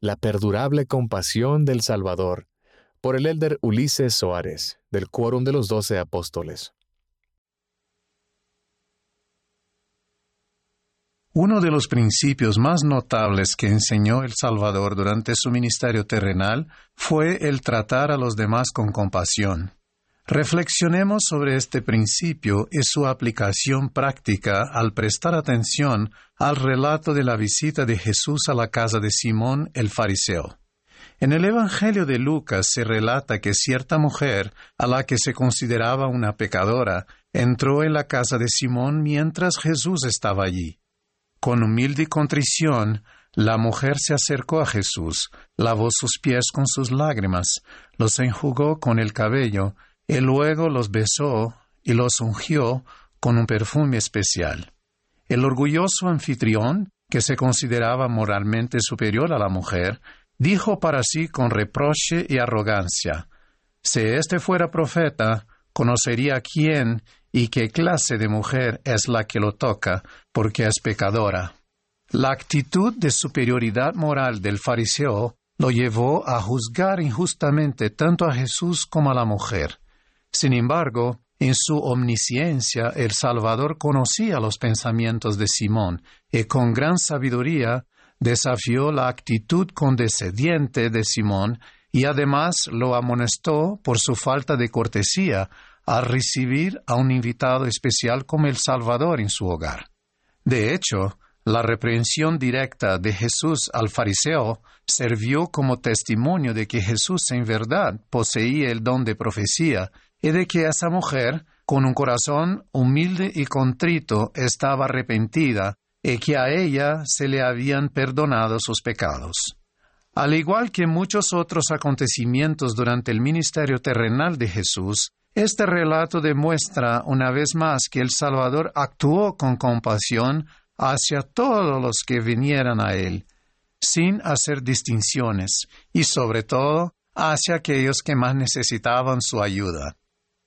La perdurable compasión del Salvador, por el elder Ulises Soares, del Quórum de los Doce Apóstoles. Uno de los principios más notables que enseñó el Salvador durante su ministerio terrenal fue el tratar a los demás con compasión. Reflexionemos sobre este principio y su aplicación práctica al prestar atención al relato de la visita de Jesús a la casa de Simón el fariseo. En el Evangelio de Lucas se relata que cierta mujer, a la que se consideraba una pecadora, entró en la casa de Simón mientras Jesús estaba allí. Con humilde contrición, la mujer se acercó a Jesús, lavó sus pies con sus lágrimas, los enjugó con el cabello, y luego los besó y los ungió con un perfume especial. El orgulloso anfitrión, que se consideraba moralmente superior a la mujer, dijo para sí con reproche y arrogancia, Si éste fuera profeta, conocería quién y qué clase de mujer es la que lo toca, porque es pecadora. La actitud de superioridad moral del fariseo lo llevó a juzgar injustamente tanto a Jesús como a la mujer. Sin embargo, en su omnisciencia el Salvador conocía los pensamientos de Simón y con gran sabiduría desafió la actitud condescendiente de Simón y además lo amonestó por su falta de cortesía al recibir a un invitado especial como el Salvador en su hogar. De hecho, la reprensión directa de Jesús al fariseo sirvió como testimonio de que Jesús en verdad poseía el don de profecía y de que esa mujer, con un corazón humilde y contrito, estaba arrepentida y que a ella se le habían perdonado sus pecados. Al igual que muchos otros acontecimientos durante el ministerio terrenal de Jesús, este relato demuestra una vez más que el Salvador actuó con compasión hacia todos los que vinieran a Él, sin hacer distinciones, y sobre todo hacia aquellos que más necesitaban su ayuda.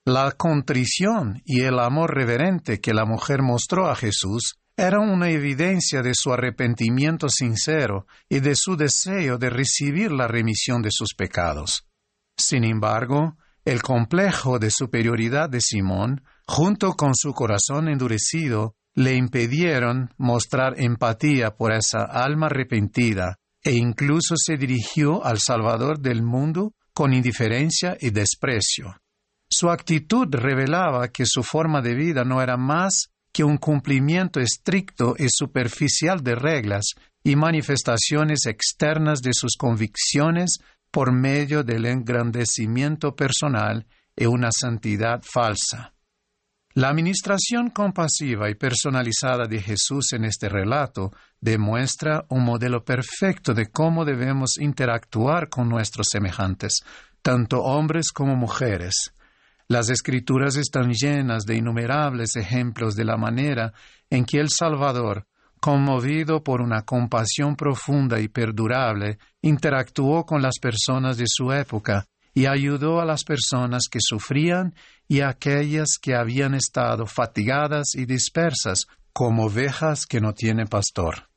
La contrición y el amor reverente que la mujer mostró a Jesús eran una evidencia de su arrepentimiento sincero y de su deseo de recibir la remisión de sus pecados. Sin embargo, el complejo de superioridad de Simón, junto con su corazón endurecido, le impidieron mostrar empatía por esa alma arrepentida e incluso se dirigió al Salvador del mundo con indiferencia y desprecio. Su actitud revelaba que su forma de vida no era más que un cumplimiento estricto y superficial de reglas y manifestaciones externas de sus convicciones por medio del engrandecimiento personal y una santidad falsa. La administración compasiva y personalizada de Jesús en este relato demuestra un modelo perfecto de cómo debemos interactuar con nuestros semejantes, tanto hombres como mujeres, las escrituras están llenas de innumerables ejemplos de la manera en que el Salvador, conmovido por una compasión profunda y perdurable, interactuó con las personas de su época y ayudó a las personas que sufrían y a aquellas que habían estado fatigadas y dispersas como ovejas que no tienen pastor.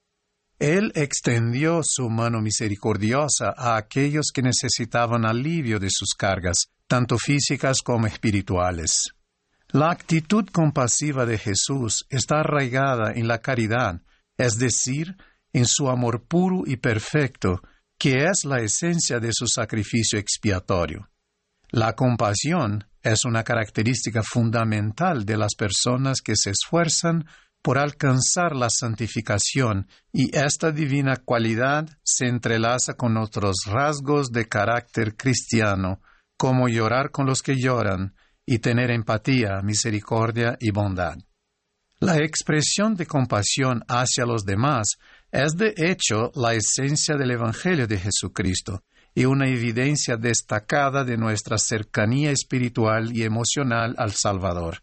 Él extendió su mano misericordiosa a aquellos que necesitaban alivio de sus cargas, tanto físicas como espirituales. La actitud compasiva de Jesús está arraigada en la caridad, es decir, en su amor puro y perfecto, que es la esencia de su sacrificio expiatorio. La compasión es una característica fundamental de las personas que se esfuerzan por alcanzar la santificación y esta divina cualidad se entrelaza con otros rasgos de carácter cristiano, como llorar con los que lloran y tener empatía, misericordia y bondad. La expresión de compasión hacia los demás es de hecho la esencia del Evangelio de Jesucristo y una evidencia destacada de nuestra cercanía espiritual y emocional al Salvador.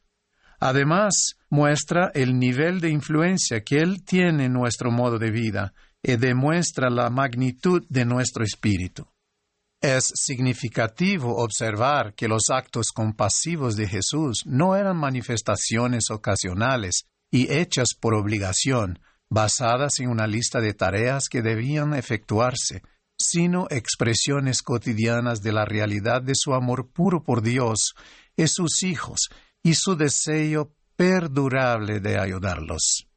Además, muestra el nivel de influencia que Él tiene en nuestro modo de vida y demuestra la magnitud de nuestro espíritu. Es significativo observar que los actos compasivos de Jesús no eran manifestaciones ocasionales y hechas por obligación, basadas en una lista de tareas que debían efectuarse, sino expresiones cotidianas de la realidad de su amor puro por Dios y sus hijos y su deseo perdurable de ayudarlos.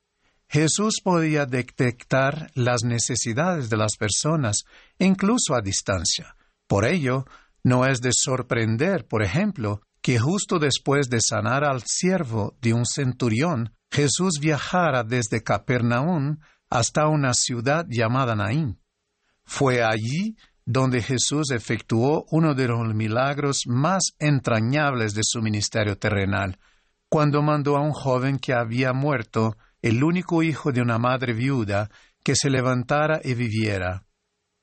Jesús podía detectar las necesidades de las personas, incluso a distancia. Por ello, no es de sorprender, por ejemplo, que justo después de sanar al siervo de un centurión, Jesús viajara desde Capernaum hasta una ciudad llamada Naín. Fue allí donde Jesús efectuó uno de los milagros más entrañables de su ministerio terrenal, cuando mandó a un joven que había muerto, el único hijo de una madre viuda, que se levantara y viviera.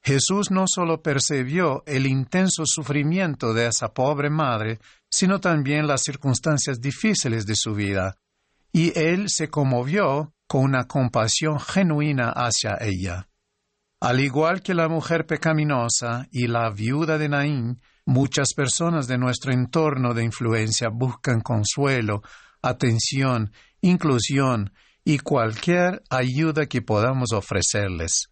Jesús no solo percibió el intenso sufrimiento de esa pobre madre, sino también las circunstancias difíciles de su vida, y él se conmovió con una compasión genuina hacia ella. Al igual que la mujer pecaminosa y la viuda de Naín, muchas personas de nuestro entorno de influencia buscan consuelo, atención, inclusión y cualquier ayuda que podamos ofrecerles.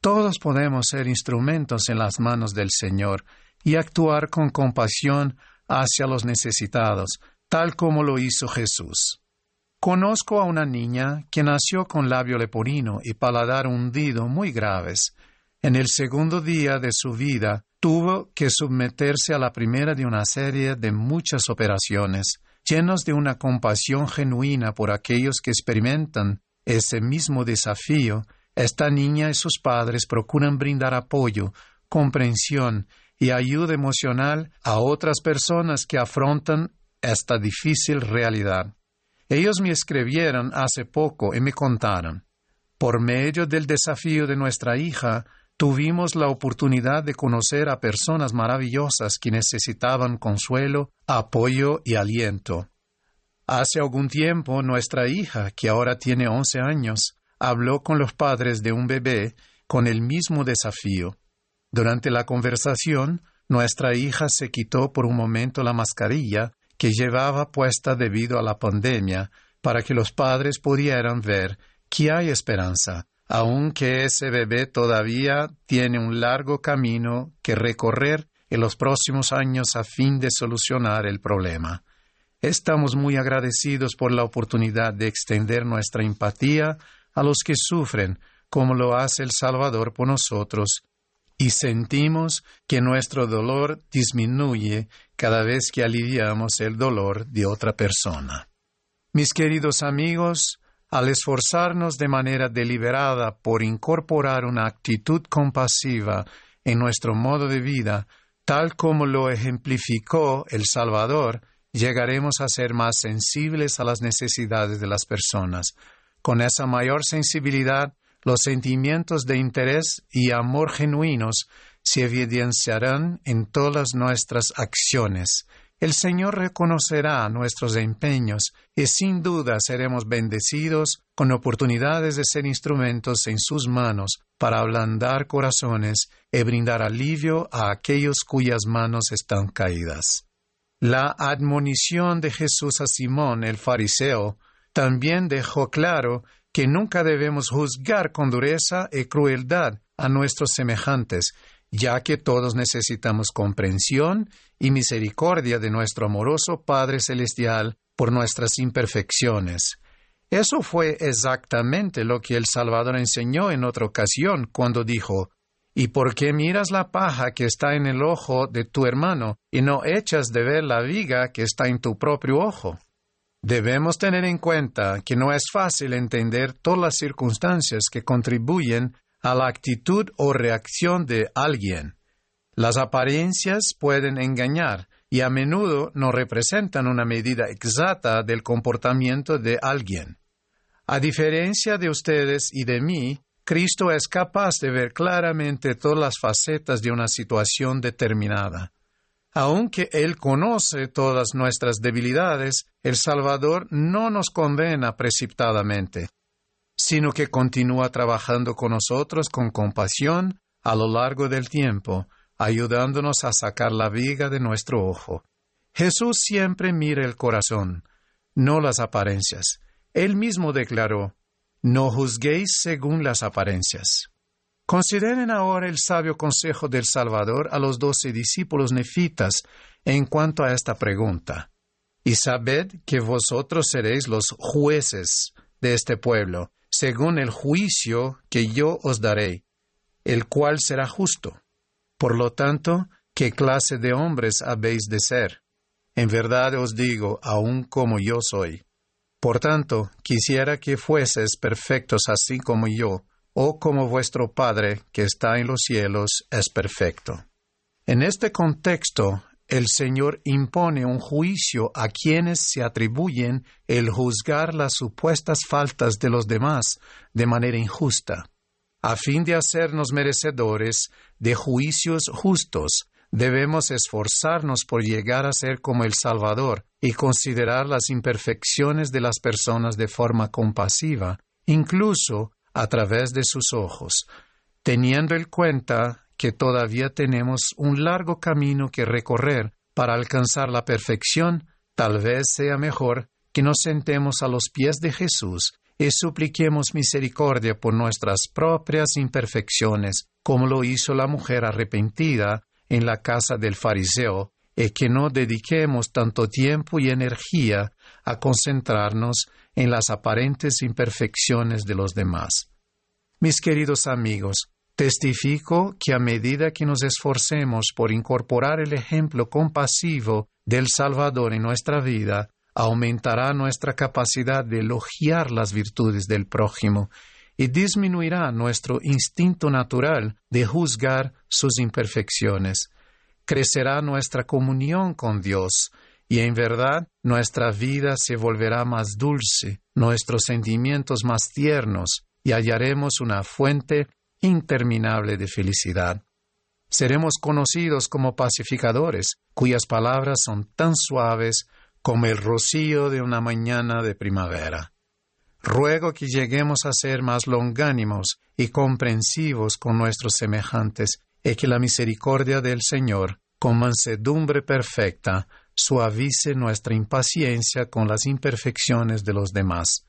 Todos podemos ser instrumentos en las manos del Señor y actuar con compasión hacia los necesitados, tal como lo hizo Jesús. Conozco a una niña que nació con labio leporino y paladar hundido muy graves. En el segundo día de su vida tuvo que someterse a la primera de una serie de muchas operaciones, llenos de una compasión genuina por aquellos que experimentan ese mismo desafío esta niña y sus padres procuran brindar apoyo, comprensión y ayuda emocional a otras personas que afrontan esta difícil realidad. Ellos me escribieron hace poco y me contaron. Por medio del desafío de nuestra hija, tuvimos la oportunidad de conocer a personas maravillosas que necesitaban consuelo, apoyo y aliento. Hace algún tiempo nuestra hija, que ahora tiene once años, habló con los padres de un bebé con el mismo desafío. Durante la conversación, nuestra hija se quitó por un momento la mascarilla que llevaba puesta debido a la pandemia para que los padres pudieran ver que hay esperanza, aunque ese bebé todavía tiene un largo camino que recorrer en los próximos años a fin de solucionar el problema. Estamos muy agradecidos por la oportunidad de extender nuestra empatía a los que sufren, como lo hace el Salvador por nosotros, y sentimos que nuestro dolor disminuye cada vez que aliviamos el dolor de otra persona. Mis queridos amigos, al esforzarnos de manera deliberada por incorporar una actitud compasiva en nuestro modo de vida, tal como lo ejemplificó el Salvador, llegaremos a ser más sensibles a las necesidades de las personas, con esa mayor sensibilidad, los sentimientos de interés y amor genuinos se evidenciarán en todas nuestras acciones. El Señor reconocerá nuestros empeños y sin duda seremos bendecidos con oportunidades de ser instrumentos en sus manos para ablandar corazones y brindar alivio a aquellos cuyas manos están caídas. La admonición de Jesús a Simón el fariseo también dejó claro que nunca debemos juzgar con dureza y crueldad a nuestros semejantes, ya que todos necesitamos comprensión y misericordia de nuestro amoroso Padre Celestial por nuestras imperfecciones. Eso fue exactamente lo que el Salvador enseñó en otra ocasión cuando dijo, ¿Y por qué miras la paja que está en el ojo de tu hermano y no echas de ver la viga que está en tu propio ojo? Debemos tener en cuenta que no es fácil entender todas las circunstancias que contribuyen a la actitud o reacción de alguien. Las apariencias pueden engañar y a menudo no representan una medida exacta del comportamiento de alguien. A diferencia de ustedes y de mí, Cristo es capaz de ver claramente todas las facetas de una situación determinada. Aunque Él conoce todas nuestras debilidades, el Salvador no nos condena precipitadamente, sino que continúa trabajando con nosotros con compasión a lo largo del tiempo, ayudándonos a sacar la viga de nuestro ojo. Jesús siempre mira el corazón, no las apariencias. Él mismo declaró, No juzguéis según las apariencias. Consideren ahora el sabio consejo del Salvador a los doce discípulos nefitas en cuanto a esta pregunta. Y sabed que vosotros seréis los jueces de este pueblo, según el juicio que yo os daré, el cual será justo. Por lo tanto, ¿qué clase de hombres habéis de ser? En verdad os digo, aun como yo soy. Por tanto, quisiera que fueses perfectos así como yo, o como vuestro Padre que está en los cielos es perfecto. En este contexto, el Señor impone un juicio a quienes se atribuyen el juzgar las supuestas faltas de los demás de manera injusta. A fin de hacernos merecedores de juicios justos, debemos esforzarnos por llegar a ser como el Salvador y considerar las imperfecciones de las personas de forma compasiva, incluso a través de sus ojos, teniendo en cuenta que todavía tenemos un largo camino que recorrer para alcanzar la perfección, tal vez sea mejor que nos sentemos a los pies de Jesús y supliquemos misericordia por nuestras propias imperfecciones, como lo hizo la mujer arrepentida en la casa del fariseo, y que no dediquemos tanto tiempo y energía a concentrarnos en las aparentes imperfecciones de los demás. Mis queridos amigos, Testifico que a medida que nos esforcemos por incorporar el ejemplo compasivo del Salvador en nuestra vida, aumentará nuestra capacidad de elogiar las virtudes del prójimo y disminuirá nuestro instinto natural de juzgar sus imperfecciones. Crecerá nuestra comunión con Dios y en verdad nuestra vida se volverá más dulce, nuestros sentimientos más tiernos y hallaremos una fuente interminable de felicidad. Seremos conocidos como pacificadores, cuyas palabras son tan suaves como el rocío de una mañana de primavera. Ruego que lleguemos a ser más longánimos y comprensivos con nuestros semejantes, y que la misericordia del Señor, con mansedumbre perfecta, suavice nuestra impaciencia con las imperfecciones de los demás.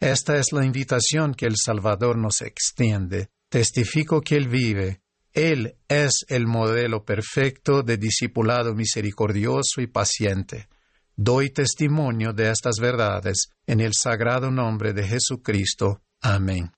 Esta es la invitación que el Salvador nos extiende Testifico que Él vive. Él es el modelo perfecto de discipulado misericordioso y paciente. Doy testimonio de estas verdades en el sagrado nombre de Jesucristo. Amén.